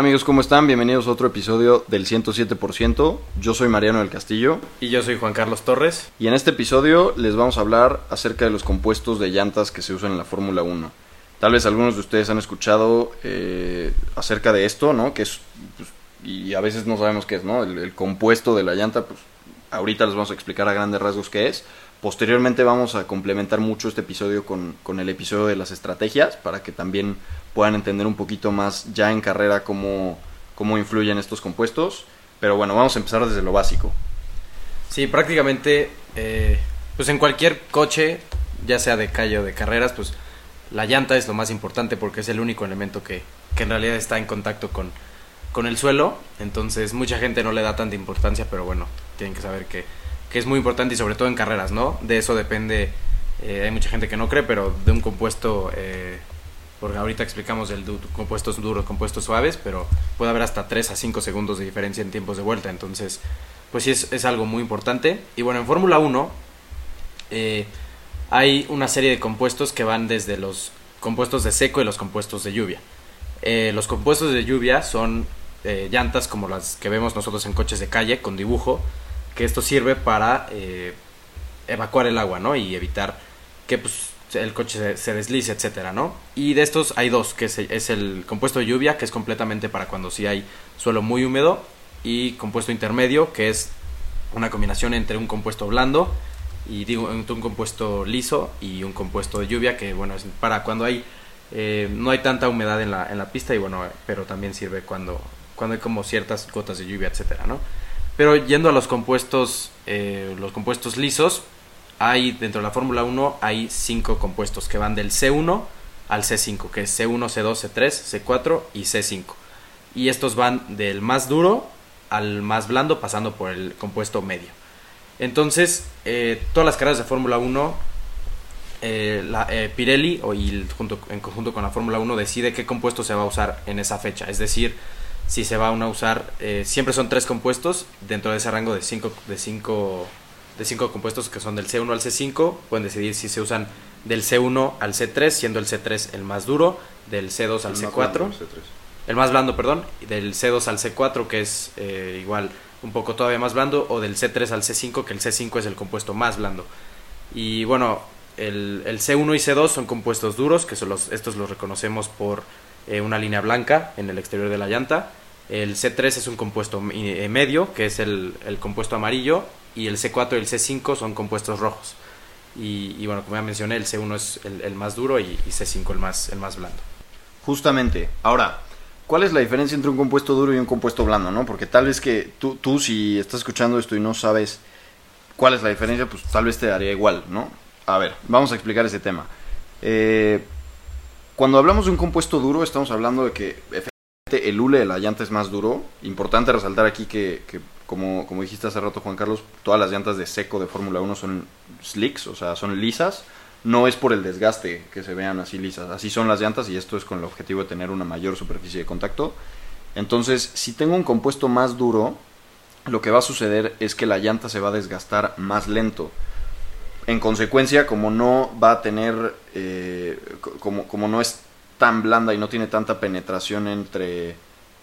Hola amigos, ¿cómo están? Bienvenidos a otro episodio del 107%. Yo soy Mariano del Castillo Y yo soy Juan Carlos Torres. y en este episodio les vamos a hablar acerca de los compuestos de llantas que se usan en la Fórmula 1. Tal vez algunos de ustedes han escuchado eh, acerca de esto, ¿no? Que es, pues, y a veces no sabemos qué es, ¿no? El, el compuesto de la llanta, pues ahorita les vamos a explicar a grandes rasgos qué es. Posteriormente vamos a complementar mucho este episodio con, con el episodio de las estrategias para que también puedan entender un poquito más ya en carrera cómo, cómo influyen estos compuestos. Pero bueno, vamos a empezar desde lo básico. Sí, prácticamente, eh, pues en cualquier coche, ya sea de calle o de carreras, pues la llanta es lo más importante porque es el único elemento que, que en realidad está en contacto con, con el suelo. Entonces, mucha gente no le da tanta importancia, pero bueno, tienen que saber que, que es muy importante y sobre todo en carreras, ¿no? De eso depende, eh, hay mucha gente que no cree, pero de un compuesto, eh, porque ahorita explicamos el du- compuestos duros, compuestos suaves, pero puede haber hasta 3 a 5 segundos de diferencia en tiempos de vuelta, entonces, pues sí es, algo muy importante. Y bueno, en Fórmula 1 eh, hay una serie de compuestos que van desde los compuestos de seco y los compuestos de lluvia. Eh, los compuestos de lluvia son llantas como las que vemos nosotros en coches de calle con dibujo, que esto sirve para eh, evacuar el agua, ¿no? Y evitar que pues, el coche se, deslice, etcétera, ¿no? Y de estos hay dos, que es, es el compuesto de lluvia, que es completamente para cuando sí hay suelo muy húmedo, y compuesto intermedio, que es una combinación entre un compuesto blando y digo un compuesto liso y un compuesto de lluvia, que bueno, es para cuando hay eh, no hay tanta humedad en la, en la pista y bueno, pero también sirve cuando, cuando hay como ciertas gotas de lluvia, etcétera, ¿no? Pero yendo a los compuestos, eh, los compuestos lisos, hay dentro de la Fórmula 1 hay cinco compuestos que van del C1 al C5, que es C1, C2, C3, C4 y C5. Y estos van del más duro al más blando pasando por el compuesto medio. Entonces, eh, todas las carreras de Fórmula 1 eh, la, Pirelli o y junto, en conjunto con la Fórmula 1 decide qué compuesto se va a usar en esa fecha. Es decir, si se van a usar, eh, siempre son tres compuestos dentro de ese rango de cinco, de, cinco, de cinco compuestos que son del C1 al C5. Pueden decidir si se usan del C1 al C3, siendo el C3 el más duro, del C2 al C4 el más blando, perdón, y del C2 al C4, que es eh, igual un poco todavía más blando, o del C3 al C5, que el C5 es el compuesto más blando. Y bueno, el, el C1 y C2 son compuestos duros, que son los, estos los reconocemos por eh, una línea blanca en el exterior de la llanta. El C3 es un compuesto eh, medio, que es el, el compuesto amarillo, y el C4 y el C5 son compuestos rojos. Y, bueno, como ya mencioné, el C1 es el, el más duro y, y C5 el más, el más blando. Justamente. Ahora, ¿cuál es la diferencia entre un compuesto duro y un compuesto blando, no? Porque tal vez que tú, tú si estás escuchando esto y no sabes cuál es la diferencia, pues tal vez te daría igual, ¿no? A ver, vamos a explicar ese tema. Eh, cuando hablamos de un compuesto duro, estamos hablando de que efectivamente el hule de la llanta es más duro. Importante resaltar aquí que, como, como dijiste hace rato, Juan Carlos, todas las llantas de seco de Fórmula 1 son slicks, o sea, son lisas. No es por el desgaste que se vean así lisas. Así son las llantas y esto es con el objetivo de tener una mayor superficie de contacto. Entonces, si tengo un compuesto más duro, lo que va a suceder es que la llanta se va a desgastar más lento. En consecuencia, como no va a tener, eh, co- como, como no es tan blanda y no tiene tanta penetración entre,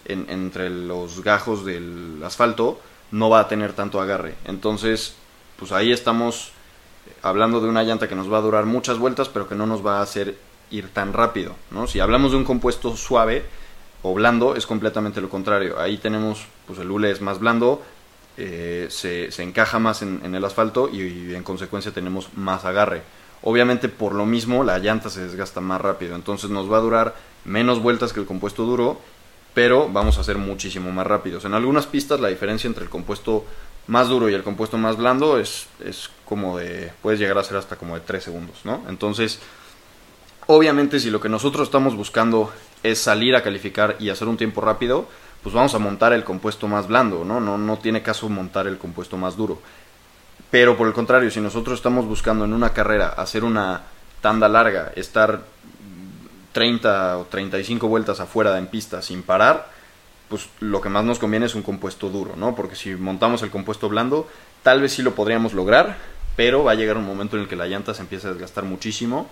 en- entre los gajos del asfalto, no va a tener tanto agarre. Entonces, pues ahí estamos hablando de una llanta que nos va a durar muchas vueltas, pero que no nos va a hacer ir tan rápido. ¿no? Si hablamos de un compuesto suave o blando, es completamente lo contrario. Ahí tenemos, pues el hule es más blando, eh, se, se encaja más en, el asfalto y, y en consecuencia tenemos más agarre. Obviamente por lo mismo la llanta se desgasta más rápido, entonces nos va a durar menos vueltas que el compuesto duro, pero vamos a ser muchísimo más rápidos. En algunas pistas la diferencia entre el compuesto más duro y el compuesto más blando es, es como de, puedes llegar a ser hasta como de 3 segundos, ¿no? Entonces, obviamente si lo que nosotros estamos buscando es salir a calificar y hacer un tiempo rápido, pues vamos a montar el compuesto más blando, ¿no? No, no tiene caso montar el compuesto más duro. Pero por el contrario, si nosotros estamos buscando en una carrera hacer una tanda larga, estar 30 o 35 vueltas afuera en pista sin parar, pues lo que más nos conviene es un compuesto duro, ¿no? Porque si montamos el compuesto blando, tal vez sí lo podríamos lograr, pero va a llegar un momento en el que la llanta se empieza a desgastar muchísimo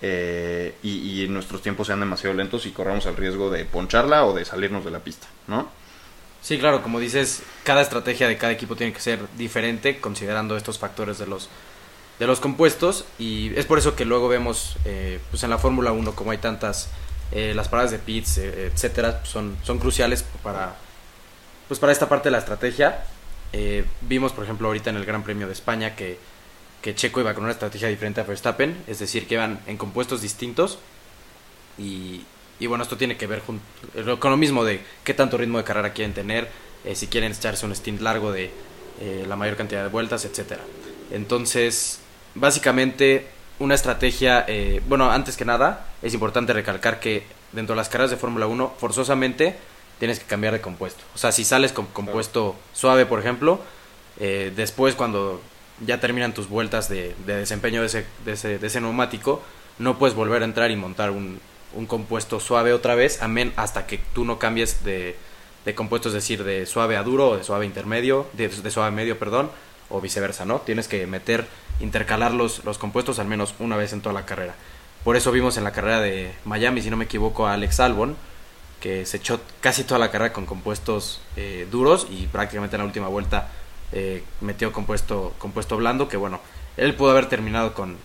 eh, y, nuestros tiempos sean demasiado lentos y corramos el riesgo de poncharla o de salirnos de la pista, ¿no? Sí, claro, como dices, cada estrategia de cada equipo tiene que ser diferente considerando estos factores de los de los compuestos y es por eso que luego vemos eh, pues en la Fórmula 1 como hay tantas eh, las paradas de pits etcétera son son cruciales para pues para esta parte de la estrategia vimos por ejemplo ahorita en el Gran Premio de España que que Checo iba con una estrategia diferente a Verstappen es decir que iban en compuestos distintos. Y, y bueno esto tiene que ver con lo mismo de qué tanto ritmo de carrera quieren tener eh, si quieren echarse un stint largo de eh, la mayor cantidad de vueltas etcétera. Entonces básicamente una estrategia, eh, bueno, antes que nada, es importante recalcar que dentro de las carreras de Fórmula 1, forzosamente tienes que cambiar de compuesto. O sea, si sales con compuesto suave, por ejemplo, después cuando ya terminan tus vueltas de, de desempeño de ese, de, ese, neumático, no puedes volver a entrar y montar un, un compuesto suave otra vez, amén, hasta que tú no cambies de, de compuesto, es decir, de suave a duro o de suave a intermedio, de, suave medio, perdón, o viceversa, ¿no? Tienes que meter, intercalar los, los compuestos al menos una vez en toda la carrera. Por eso vimos en la carrera de Miami, si no me equivoco, a Alex Albon, que se echó casi toda la carrera con compuestos eh, duros y prácticamente en la última vuelta eh, metió compuesto, compuesto blando, que bueno, él pudo haber terminado con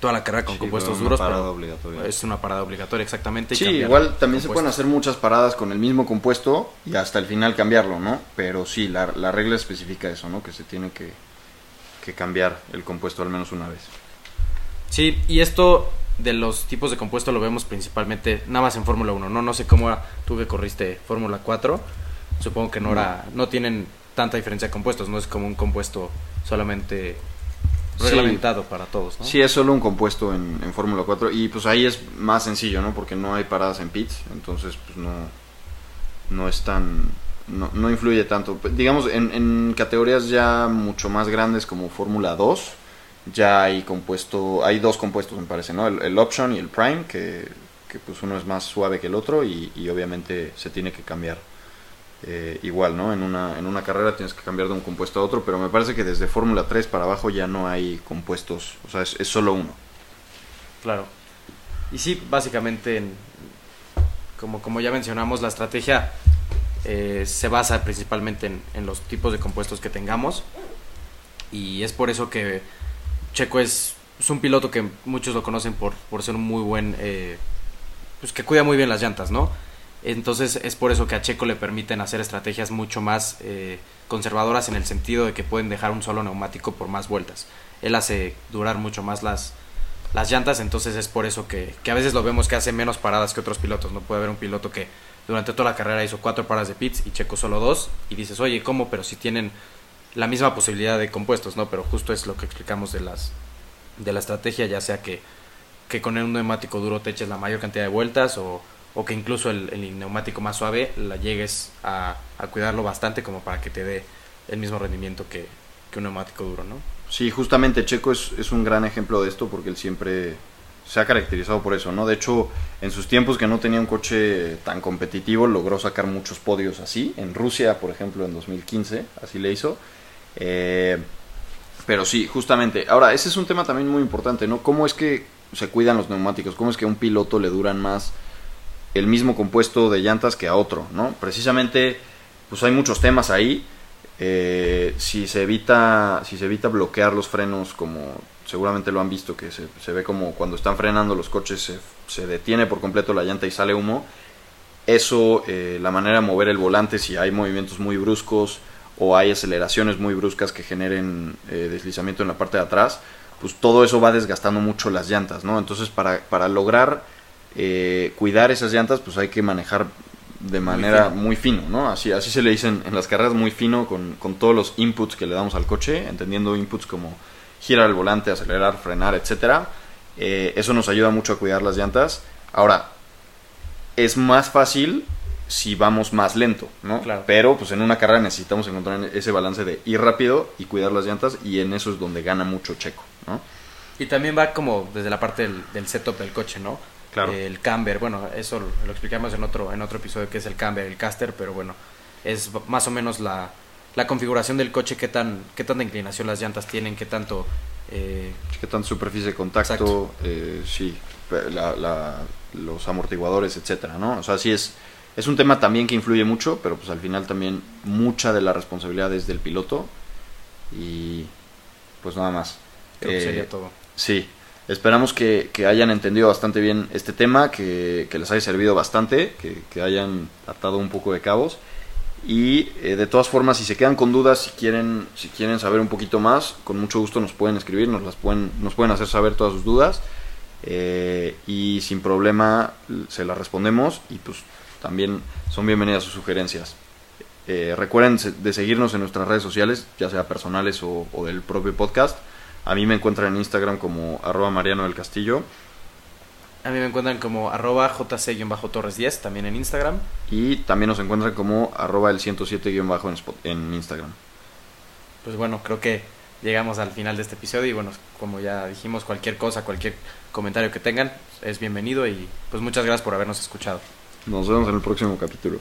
toda la carrera con Sí, compuestos duros, parada pero obligatoria. es una parada obligatoria exactamente. Sí, igual también se pueden hacer muchas paradas con el mismo compuesto y hasta el final cambiarlo, ¿no? Pero sí, la, la regla especifica eso, ¿no? Que se tiene que, que cambiar el compuesto al menos una vez. Sí, y esto de los tipos de compuesto lo vemos principalmente nada más en Fórmula 1, ¿no? No sé cómo era tú que corriste Fórmula 4. Supongo que no era no tienen tanta diferencia de compuestos, no es como un compuesto solamente Sí. reglamentado para todos, ¿no? Sí, es solo un compuesto en, en Fórmula 4 y pues ahí es más sencillo, ¿no? Porque no hay paradas en pits, entonces pues no, no es tan... No, no influye tanto. Digamos, en, en categorías ya mucho más grandes como Fórmula 2, ya hay compuesto, hay dos compuestos me parece, ¿no? El, el Option y el Prime, que, que pues uno es más suave que el otro y, y obviamente se tiene que cambiar. Eh, igual, ¿no? En una, en una carrera tienes que cambiar de un compuesto a otro, pero me parece que desde Fórmula 3 para abajo ya no hay compuestos, o sea, es, es solo uno. Claro. Y sí, básicamente, en- como, como ya mencionamos, la estrategia eh, se basa principalmente en, en los tipos de compuestos que tengamos. Y es por eso que Checo es, es un piloto que muchos lo conocen por, por ser un muy buen... eh, pues que cuida muy bien las llantas, ¿no? Entonces es por eso que a Checo le permiten hacer estrategias mucho más eh, conservadoras en el sentido de que pueden dejar un solo neumático por más vueltas. Él hace durar mucho más las, las llantas, entonces es por eso que, que a veces lo vemos que hace menos paradas que otros pilotos. No puede haber un piloto que durante toda la carrera hizo cuatro paradas de pits y Checo solo dos y dices, oye, ¿cómo? Pero si tienen la misma posibilidad de compuestos, ¿no? Pero justo es lo que explicamos de las de la estrategia, ya sea que, que con un neumático duro te eches la mayor cantidad de vueltas o, o que incluso el, neumático más suave la llegues a, a cuidarlo bastante como para que te dé el mismo rendimiento que, que un neumático duro, ¿no? Sí, justamente Checo es, es un gran ejemplo de esto porque él siempre se ha caracterizado por eso, ¿no? De hecho, en sus tiempos que no tenía un coche tan competitivo, logró sacar muchos podios así. En Rusia, por ejemplo, en 2015, así le hizo. Eh, pero sí, justamente. Ahora, ese es un tema también muy importante, ¿no? ¿Cómo es que se cuidan los neumáticos? ¿Cómo es que a un piloto le duran más el mismo compuesto de llantas que a otro, ¿no? Precisamente, pues hay muchos temas ahí. Eh, si se evita si se evita bloquear los frenos como seguramente lo han visto que se, ve como cuando están frenando los coches se, se detiene por completo la llanta y sale humo eso eh, la manera de mover el volante si hay movimientos muy bruscos o hay aceleraciones muy bruscas que generen eh, deslizamiento en la parte de atrás pues todo eso va desgastando mucho las llantas no entonces para, para lograr eh, cuidar esas llantas pues hay que manejar de manera muy fino, ¿no? Así, así se le dicen en las carreras muy fino con, con todos los inputs que le damos al coche, entendiendo inputs como girar el volante, acelerar, frenar, etcétera. Eh, eso nos ayuda mucho a cuidar las llantas. Ahora, es más fácil si vamos más lento, ¿no? Claro. Pero pues en una carrera necesitamos encontrar ese balance de ir rápido y cuidar las llantas y en eso es donde gana mucho Checo, ¿no? Y también va como desde la parte del, del setup del coche, ¿no? Claro. Eh, el camber, bueno, eso lo, lo explicamos en otro, en otro episodio que es el camber, el caster, pero bueno, es más o menos la, la configuración del coche, qué tan, qué tanta inclinación las llantas tienen, qué tanto Eh, ¿Qué tan superficie de contacto? Eh, sí, la- la- los amortiguadores, etcétera, ¿no? O sea, sí es, es un tema también que influye mucho, pero pues al final también mucha de la responsabilidad es del piloto y pues nada más. creo que Eh, sería todo. Sí, esperamos que, que hayan entendido bastante bien este tema, que, que les haya servido bastante, que, que hayan atado un poco de cabos. Y eh, de todas formas, si se quedan con dudas, si quieren, si quieren saber un poquito más, con mucho gusto nos pueden escribir, nos, las pueden, nos pueden hacer saber todas sus dudas. eh, y sin problema se las respondemos y pues también son bienvenidas sus sugerencias. Eh, recuerden de seguirnos en nuestras redes sociales, ya sea personales o, o del propio podcast. A mí me encuentran en Instagram como arroba Mariano del Castillo A mí me encuentran como arroba jc-torres10 también en Instagram. y también nos encuentran como arroba el 107-bajo en, Spot- en Instagram. Pues bueno, creo que llegamos al final de este episodio y bueno, como ya dijimos, cualquier cosa, cualquier comentario que tengan es bienvenido y pues muchas gracias por habernos escuchado. Nos vemos en el próximo capítulo.